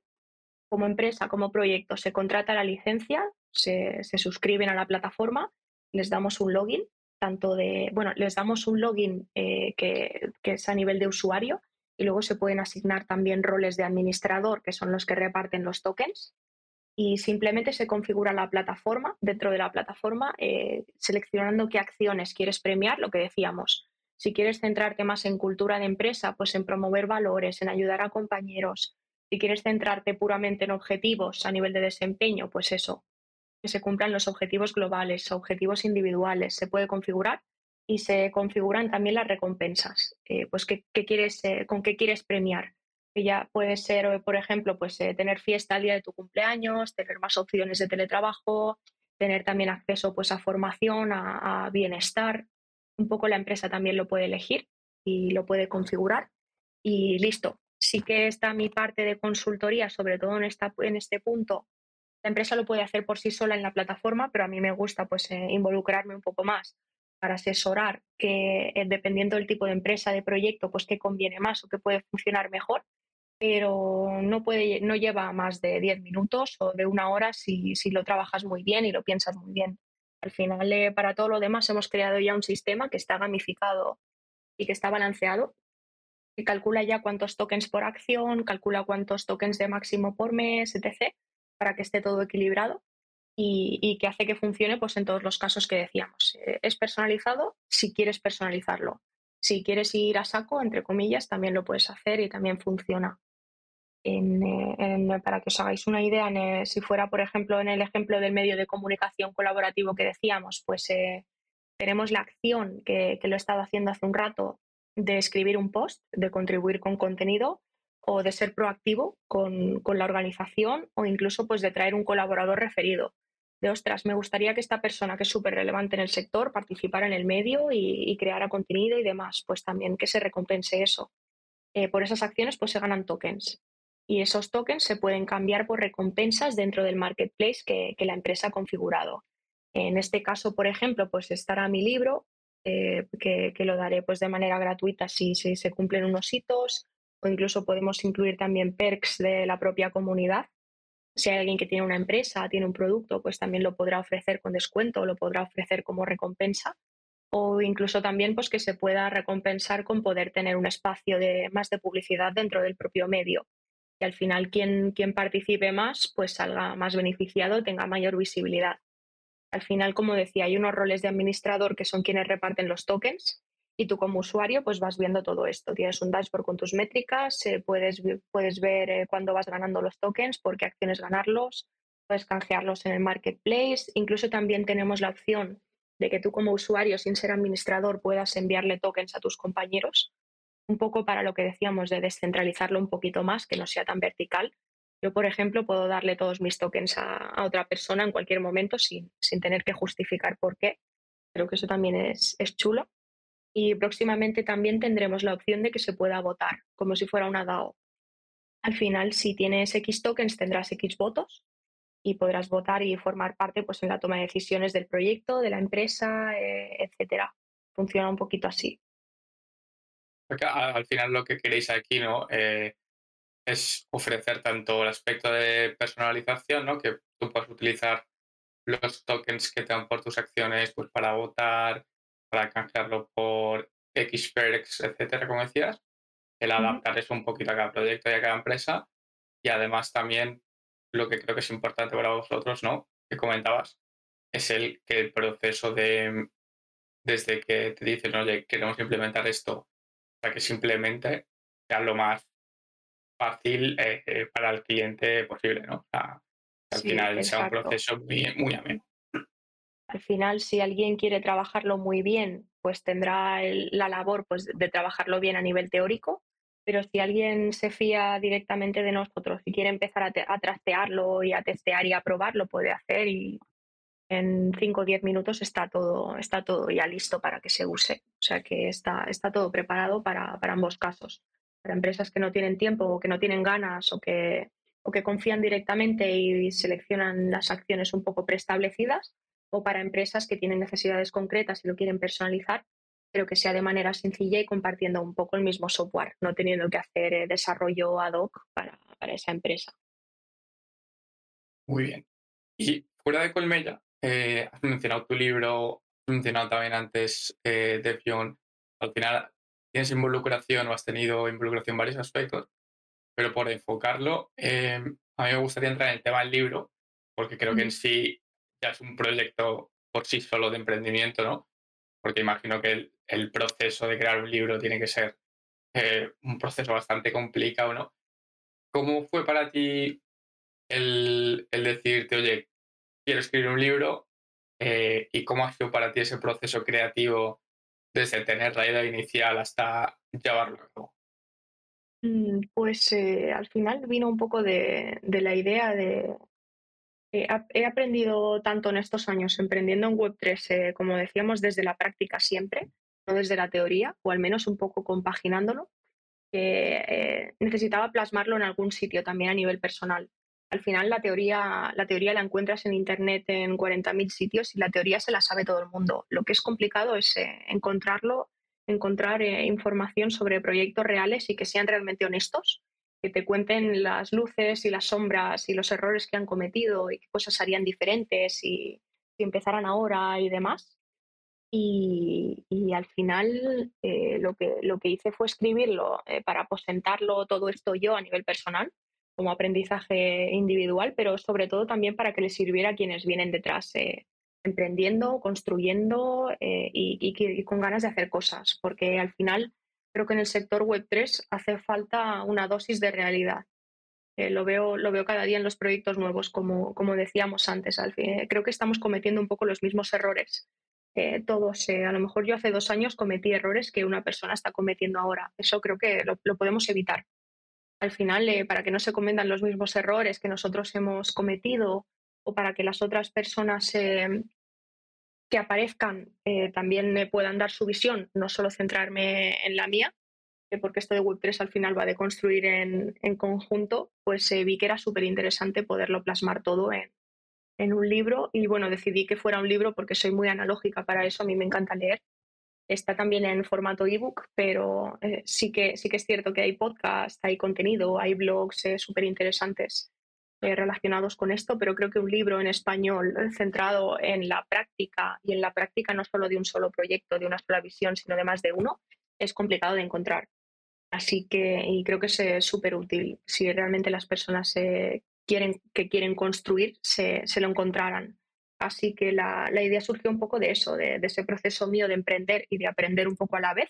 como empresa, como proyecto, se contrata la licencia, se, se, suscriben a la plataforma, les damos un login, tanto de, bueno, les damos un login que, que es a nivel de usuario y luego se pueden asignar también roles de administrador, que son los que reparten los tokens y simplemente se configura la plataforma, dentro de la plataforma, eh, seleccionando qué acciones quieres premiar, lo que decíamos. Si quieres centrarte más en cultura de empresa, pues en promover valores, en ayudar a compañeros. Si quieres centrarte puramente en objetivos a nivel de desempeño, pues eso, que se cumplan los objetivos globales, objetivos individuales, se puede configurar y se configuran también las recompensas, eh, pues qué, quieres, eh, con qué quieres premiar ya puede ser, eh, por ejemplo, pues eh, tener fiesta al día de tu cumpleaños, tener más opciones de teletrabajo, tener también acceso pues a formación, a, bienestar. Un poco la empresa también lo puede elegir y lo puede configurar y listo. Sí que está mi parte de consultoría, sobre todo en, esta, en este punto. La empresa lo puede hacer por sí sola en la plataforma, pero a mí me gusta pues eh, involucrarme un poco más para asesorar que dependiendo del tipo de empresa, de proyecto, pues qué conviene más o qué puede funcionar mejor pero no, puede, no lleva más de 10 minutos o de una hora si, si, lo trabajas muy bien y lo piensas muy bien. Al final, eh, para todo lo demás, hemos creado ya un sistema que está gamificado y que está balanceado, que calcula ya cuántos tokens por acción, calcula cuántos tokens de máximo por mes, etc., para que esté todo equilibrado y, y que hace que funcione pues, en todos los casos que decíamos. Eh, es personalizado si quieres personalizarlo. Si quieres ir a saco, entre comillas, también lo puedes hacer y también funciona. Eh, para que os hagáis una idea, si fuera, por ejemplo, en el ejemplo del medio de comunicación colaborativo que decíamos, pues eh, tenemos la acción que, lo he estado haciendo hace un rato de escribir un post, de contribuir con contenido o de ser proactivo con, la organización o incluso pues de traer un colaborador referido. De ostras, me gustaría que esta persona que es súper relevante en el sector participara en el medio y, creara contenido y demás, pues también que se recompense eso. Eh, por esas acciones pues se ganan tokens y esos tokens se pueden cambiar por recompensas dentro del marketplace que, la empresa ha configurado. En este caso, por ejemplo, pues estará mi libro, eh, que, lo daré pues de manera gratuita si, se cumplen unos hitos, o incluso podemos incluir también perks de la propia comunidad. Si hay alguien que tiene una empresa, tiene un producto, pues también lo podrá ofrecer con descuento o lo podrá ofrecer como recompensa. O incluso también pues que se pueda recompensar con poder tener un espacio de, más de publicidad dentro del propio medio y al final quien, quien participe más pues salga más beneficiado, tenga mayor visibilidad. Al final, como decía, hay unos roles de administrador que son quienes reparten los tokens y tú como usuario pues vas viendo todo esto. Tienes un dashboard con tus métricas, eh, puedes, puedes ver eh, cuándo vas ganando los tokens, por qué acciones ganarlos, puedes canjearlos en el marketplace. Incluso también tenemos la opción de que tú como usuario, sin ser administrador, puedas enviarle tokens a tus compañeros un poco para lo que decíamos de descentralizarlo un poquito más, que no sea tan vertical. Yo, por ejemplo, puedo darle todos mis tokens a, otra persona en cualquier momento sin, sin, tener que justificar por qué. Creo que eso también es, es chulo. Y próximamente también tendremos la opción de que se pueda votar, como si fuera una DAO. Al final, si tienes X tokens, tendrás X votos y podrás votar y formar parte pues, en la toma de decisiones del proyecto, de la empresa, eh, etcétera. Funciona un poquito así. Porque al final lo que queréis aquí, ¿no? Eh, es ofrecer tanto el aspecto de personalización, ¿no? Que tú puedes utilizar los tokens que te dan por tus acciones pues, para votar, para canjearlo por X perks, etcétera, como decías. El adaptar eso un poquito a cada proyecto y a cada empresa. Y además también lo que creo que es importante para vosotros, ¿no? Que comentabas, es el que el proceso de desde que te dicen, oye, queremos implementar esto que simplemente sea lo más fácil eh, eh, para el cliente posible, ¿no? al final sea un proceso muy, muy ameno. Al final, si alguien quiere trabajarlo muy bien, pues tendrá la labor pues, de trabajarlo bien a nivel teórico, pero si alguien se fía directamente de nosotros y quiere empezar a, a trastearlo y a testear y a probar, lo puede hacer y, en 5 o 10 minutos está todo, está todo ya listo para que se use. O sea que está, está todo preparado para, para ambos casos. Para empresas que no tienen tiempo o que no tienen ganas o que, o que confían directamente y seleccionan las acciones un poco preestablecidas, o para empresas que tienen necesidades concretas y lo quieren personalizar, pero que sea de manera sencilla y compartiendo un poco el mismo software, no teniendo que hacer eh, desarrollo ad hoc para, para esa empresa. Muy bien. Y fuera de Colmella, eh, has mencionado tu libro, has mencionado también antes eh, Defion. Al final tienes involucración o has tenido involucración en varios aspectos, pero por enfocarlo, eh, a mí me gustaría entrar en el tema del libro, porque creo que en sí ya es un proyecto por sí solo de emprendimiento, ¿no? Porque imagino que el, el proceso de crear un libro tiene que ser eh, un proceso bastante complicado, ¿no? ¿Cómo fue para ti el, el decirte, oye, quiero escribir un libro eh, y cómo ha sido para ti ese proceso creativo desde tener la idea inicial hasta llevarlo a cabo? Mm, pues eh, al final vino un poco de, de la idea de... eh, he aprendido tanto en estos años emprendiendo en Web3, eh, como decíamos, desde la práctica siempre, no desde la teoría, o al menos un poco compaginándolo, que necesitaba plasmarlo en algún sitio también a nivel personal. Al final la teoría, la teoría la encuentras en Internet en 40.000 sitios y la teoría se la sabe todo el mundo. Lo que es complicado es eh, encontrarlo, encontrar eh, información sobre proyectos reales y que sean realmente honestos, que te cuenten las luces y las sombras y los errores que han cometido y qué cosas harían diferentes y si empezaran ahora y demás. Y, al final eh, lo, que, lo que hice fue escribirlo para aposentarlo todo esto yo a nivel personal como aprendizaje individual, pero sobre todo también para que les sirviera a quienes vienen detrás, eh, emprendiendo, construyendo eh, y, con ganas de hacer cosas, porque al final creo que en el sector Web3 hace falta una dosis de realidad. Eh, lo, veo, lo veo cada día en los proyectos nuevos, como, como decíamos antes. Al fin, creo que estamos cometiendo un poco los mismos errores. Todos, a lo mejor yo hace dos años cometí errores que una persona está cometiendo ahora. Eso creo que lo podemos evitar al final, eh, para que no se cometan los mismos errores que nosotros hemos cometido o para que las otras personas eh, que aparezcan eh, también puedan dar su visión, no solo centrarme en la mía, porque esto de Web3 al final va de construir en, en conjunto, pues vi que era súper interesante poderlo plasmar todo en, en un libro y bueno, decidí que fuera un libro porque soy muy analógica para eso, a mí me encanta leer Está también en formato ebook, pero eh, sí, que, sí que es cierto que hay podcast, hay contenido, hay blogs eh, súper interesantes eh, relacionados con esto, pero creo que un libro en español centrado en la práctica y en la práctica no solo de un solo proyecto, de una sola visión, sino de más de uno, es complicado de encontrar. Así que y creo que es eh, súper útil si realmente las personas quieren, que quieren construir se, se lo encontraran. Así que la, la idea surgió un poco de eso, de, de ese proceso mío de emprender y de aprender un poco a la vez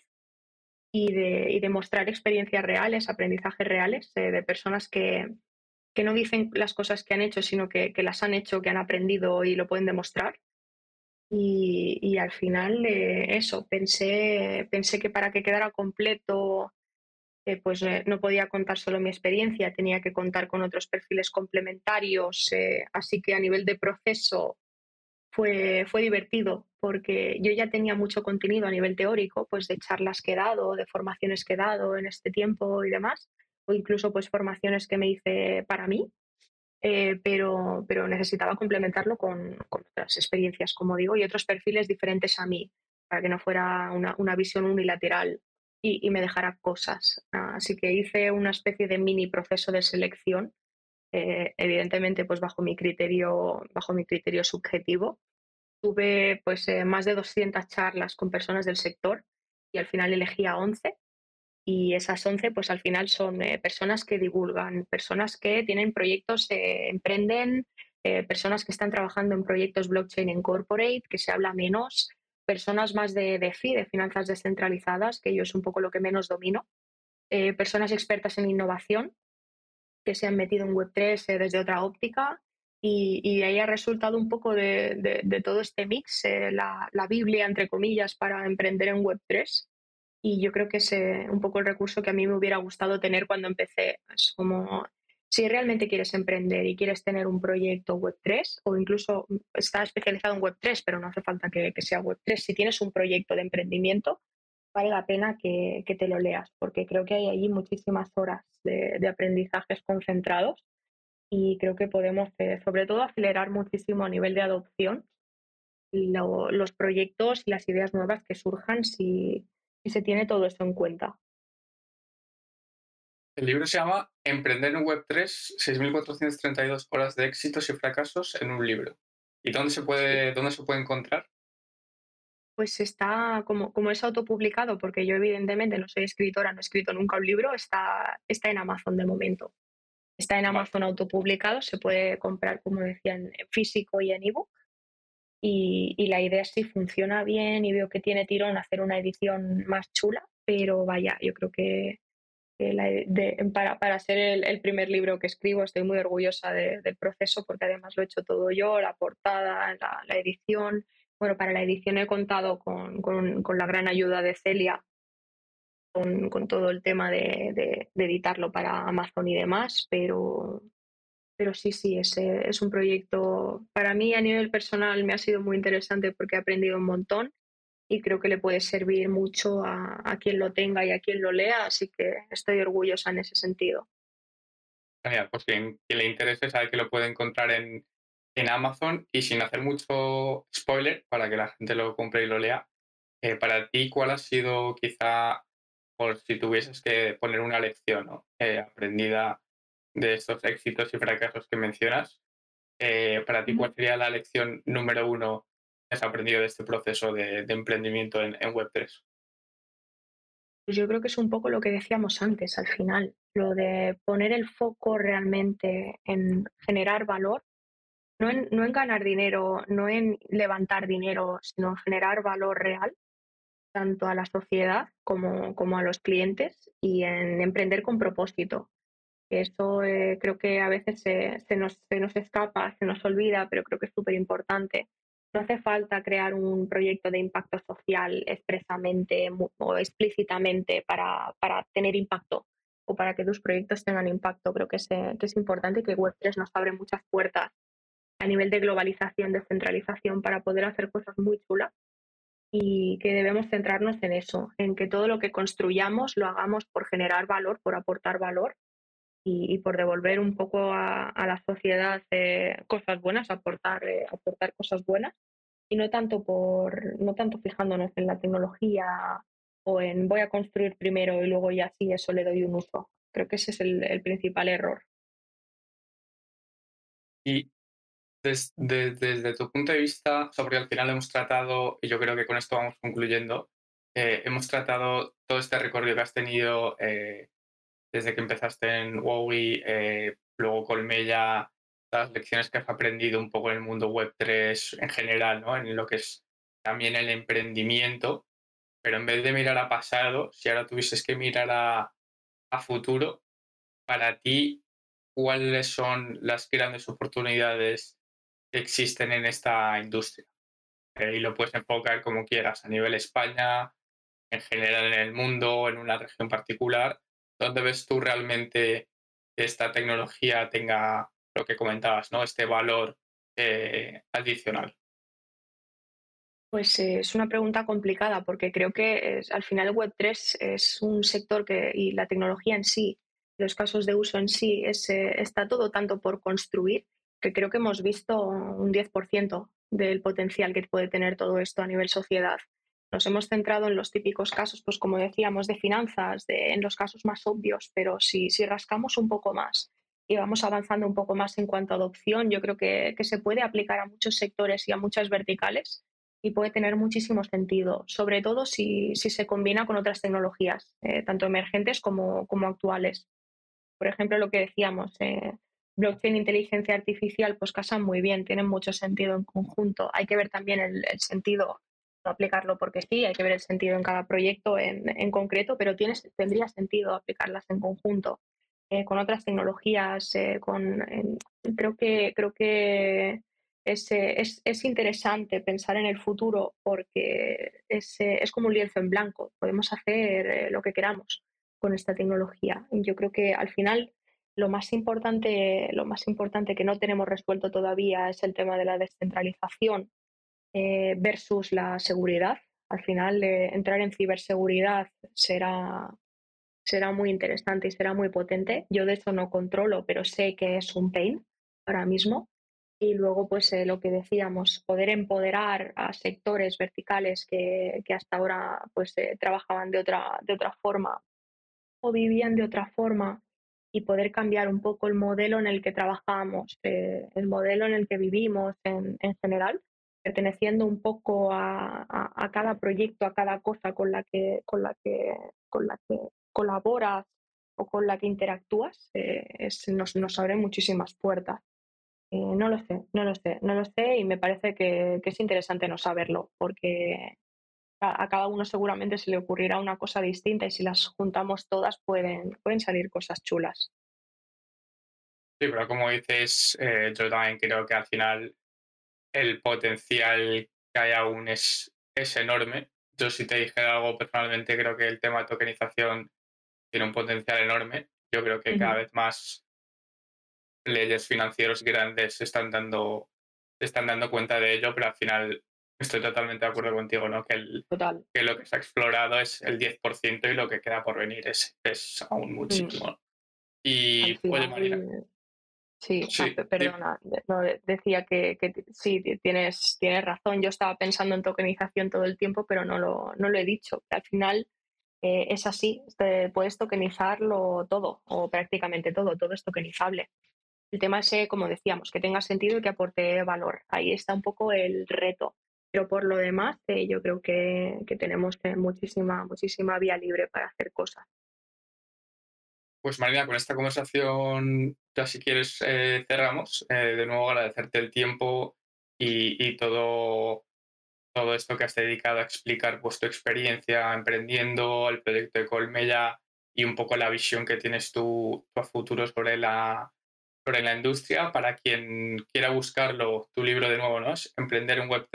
y de, y de mostrar experiencias reales, aprendizajes reales eh, de personas que, que no dicen las cosas que han hecho, sino que, que las han hecho, que han aprendido y lo pueden demostrar. Y, y al final eh, eso, pensé, pensé que para que quedara completo, eh, pues no podía contar solo mi experiencia, tenía que contar con otros perfiles complementarios, así que a nivel de proceso fue, fue divertido porque yo ya tenía mucho contenido a nivel teórico, pues de charlas que he dado, de formaciones que he dado en este tiempo y demás, o incluso pues formaciones que me hice para mí, eh, pero, pero necesitaba complementarlo con, con otras experiencias, como digo, y otros perfiles diferentes a mí, para que no fuera una, una visión unilateral y, y me dejara cosas. Así que hice una especie de mini proceso de selección eh, evidentemente pues bajo mi criterio, bajo mi criterio subjetivo. Tuve pues eh, más de 200 charlas con personas del sector y al final elegí a 11 y esas 11 pues al final son eh, personas que divulgan, personas que tienen proyectos, eh, emprenden, eh, personas que están trabajando en proyectos blockchain en corporate, que se habla menos, personas más de, de FI, de finanzas descentralizadas, que yo es un poco lo que menos domino, personas expertas en innovación, que se han metido en Web3 eh, desde otra óptica y, y ahí ha resultado un poco de, todo este mix, eh, la, Biblia, entre comillas, para emprender en Web3. Y yo creo que es un poco el recurso que a mí me hubiera gustado tener cuando empecé. Como si realmente quieres emprender y quieres tener un proyecto Web3 o incluso está especializado en Web3, pero no hace falta que, sea Web3, si tienes un proyecto de emprendimiento, vale la pena que, te lo leas, porque creo que hay allí muchísimas horas de, aprendizajes concentrados y creo que podemos, eh, sobre todo, acelerar muchísimo a nivel de adopción los proyectos y las ideas nuevas que surjan si, si se tiene todo eso en cuenta. El libro se llama Emprender en Web3, 6.432 horas de éxitos y fracasos en un libro. ¿Y dónde se puede, dónde se puede encontrar? Pues está, como, como es autopublicado, porque yo evidentemente no soy escritora, no he escrito nunca un libro, está, está en Amazon de momento. Está en Amazon autopublicado, se puede comprar, como decía, en físico y en ebook. Y, y la idea es si funciona bien y veo que tiene tirón hacer una edición más chula, pero vaya, yo creo que, para, para, ser el, primer libro que escribo estoy muy orgullosa del proceso porque además lo he hecho todo yo, la portada, la, edición. Bueno, para la edición he contado con, con, la gran ayuda de Celia, con, todo el tema de, de, editarlo para Amazon y demás, pero, pero sí, sí, es, es un proyecto, para mí a nivel personal me ha sido muy interesante porque he aprendido un montón y creo que le puede servir mucho a, quien lo tenga y a quien lo lea, así que estoy orgullosa en ese sentido. Genial, pues quien, le interese sabe que lo puede encontrar en, en, Amazon y sin hacer mucho spoiler para que la gente lo compre y lo lea. Eh, para ti, ¿cuál ha sido quizá, por si tuvieses que poner una lección eh, aprendida de estos éxitos y fracasos que mencionas? Eh, para ti, ¿cuál sería la lección número uno has aprendido de este proceso de, emprendimiento en, Web3? Pues yo creo que es un poco lo que decíamos antes al final, lo de poner el foco realmente en generar valor, no en, no en ganar dinero, no en levantar dinero, sino en generar valor real, tanto a la sociedad como, como a los clientes y en emprender con propósito. Eso eh, creo que a veces se, se, nos, se nos escapa, se nos olvida, pero creo que es súper importante no hace falta crear un proyecto de impacto social expresamente o explícitamente para, tener impacto o para que tus proyectos tengan impacto. Creo que es, que es importante que Web3 nos abre muchas puertas a nivel de globalización, descentralización, para poder hacer cosas muy chulas y que debemos centrarnos en eso, en que todo lo que construyamos lo hagamos por generar valor, por aportar valor y, por devolver un poco a, la sociedad eh, cosas buenas, aportar, eh, aportar cosas buenas y no tanto por no tanto fijándonos en la tecnología o en voy a construir primero y luego ya sí eso le doy un uso. Creo que ese es el, principal error. Y desde, tu punto de vista, sobre al final hemos tratado, y yo creo que con esto vamos concluyendo, eh, hemos tratado todo este recorrido que has tenido desde que empezaste en Wowie, eh, luego Colmella, las lecciones que has aprendido un poco en el mundo web 3 en general, ¿no? en lo que es también el emprendimiento, pero en vez de mirar a pasado, si ahora tuvieses que mirar a, futuro, para ti, ¿cuáles son las grandes oportunidades existen en esta industria? Eh, y lo puedes enfocar como quieras, a nivel España, en general en el mundo, en una región particular, ¿Dónde ves tú realmente que esta tecnología tenga lo que comentabas, ¿no? Este valor eh, adicional. Pues eh, es una pregunta complicada porque creo que al final Web3 es un sector que, y la tecnología en sí, los casos de uso en sí, es, está todo tanto por construir que creo que hemos visto un 10% del potencial que puede tener todo esto a nivel sociedad. Nos hemos centrado en los típicos casos, pues como decíamos, de finanzas, de, en los casos más obvios, pero si, si rascamos un poco más y vamos avanzando un poco más en cuanto a adopción, yo creo que, que se puede aplicar a muchos sectores y a muchas verticales y puede tener muchísimo sentido, sobre todo si, si se combina con otras tecnologías, eh, tanto emergentes como, como, actuales. Por ejemplo, lo que decíamos, eh, blockchain e inteligencia artificial, pues casan muy bien, tienen mucho sentido en conjunto. Hay que ver también el, el sentido aplicarlo porque sí, hay que ver el sentido en cada proyecto en, en concreto, pero tienes, tendría sentido aplicarlas en conjunto eh, con otras tecnologías. Eh, con, creo que, creo que es, es, es, interesante pensar en el futuro porque es, es como un lienzo en blanco. Podemos hacer eh, lo que queramos con esta tecnología. Yo creo que al final lo más importante, lo más importante que no tenemos resuelto todavía es el tema de la descentralización eh, versus la seguridad. Al final, entrar en ciberseguridad será, será muy interesante y será muy potente. Yo de eso no controlo, pero sé que es un pain ahora mismo. Y luego, pues eh, lo que decíamos, poder empoderar a sectores verticales que, que hasta ahora pues, eh, trabajaban de otra, de otra forma o vivían de otra forma y poder cambiar un poco el modelo en el que trabajamos, eh, el modelo en el que vivimos en, en general, perteneciendo un poco a, a, cada proyecto, a cada cosa con la que, con la que, con la que colaboras o con la que interactúas, es, nos, nos abre muchísimas puertas. Eh, no lo sé, no lo sé, no lo sé y me parece que, es interesante no saberlo porque a, cada uno seguramente se le ocurrirá una cosa distinta y si las juntamos todas pueden, pueden salir cosas chulas. Sí, pero como dices, eh, yo también creo que al final el potencial que hay aún es, es enorme. Yo si te dije algo personalmente, creo que el tema de tokenización tiene un potencial enorme. Yo creo que cada vez más leyes financieros grandes están dando, están dando cuenta de ello, pero al final estoy totalmente de acuerdo contigo, ¿no? Que, el, que lo que se ha explorado es el 10% y lo que queda por venir es, es aún mm. muchísimo. Y puede Sí, perdona, decía que, que, sí, tienes, tienes razón. Yo estaba pensando en tokenización todo el tiempo, pero no lo, no lo he dicho. Al final eh, es así, puedes tokenizarlo todo, o prácticamente todo, todo es tokenizable. El tema es, eh, como decíamos, que tenga sentido y que aporte valor. Ahí está un poco el reto. Pero por lo demás, eh, yo creo que, tenemos eh, muchísima, muchísima vía libre para hacer cosas. Pues Marina, con esta conversación, ya si quieres cerramos. de nuevo agradecerte el tiempo y, todo, todo esto que has dedicado a explicar pues, tu experiencia emprendiendo, el proyecto de Colmella y un poco la visión que tienes tú a futuro sobre la, sobre la industria. Para quien quiera buscarlo, tu libro de nuevo, ¿no? Es Emprender en Web3,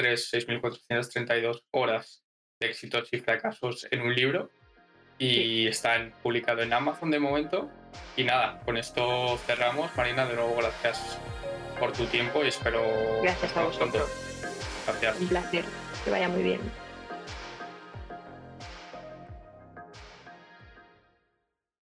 6.432 horas de éxitos y fracasos en un libro. Y está publicado en Amazon de momento. Y nada, con esto cerramos. Marina, de nuevo, gracias por tu tiempo y espero... Gracias a vosotros. Gracias. Un placer. Que vaya muy bien.